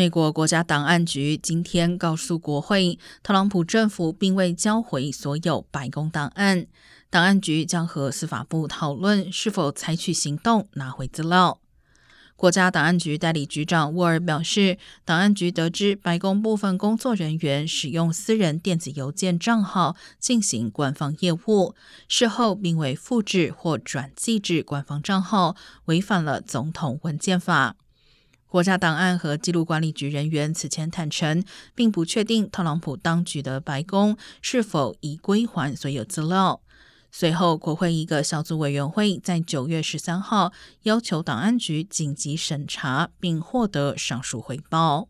美国国家档案局今天告诉国会，特朗普政府并未交回所有白宫档案，档案局将和司法部讨论是否采取行动拿回资料。国家档案局代理局长沃尔表示，档案局得知白宫部分工作人员使用私人电子邮件账号进行官方业务，事后并未复制或转寄至官方账号，违反了总统文件法。国家档案和记录管理局人员此前坦承，并不确定特朗普当局的白宫是否已归还所有资料。随后，国会一个小组委员会在九月十三号要求档案局紧急审查，并获得上述回报。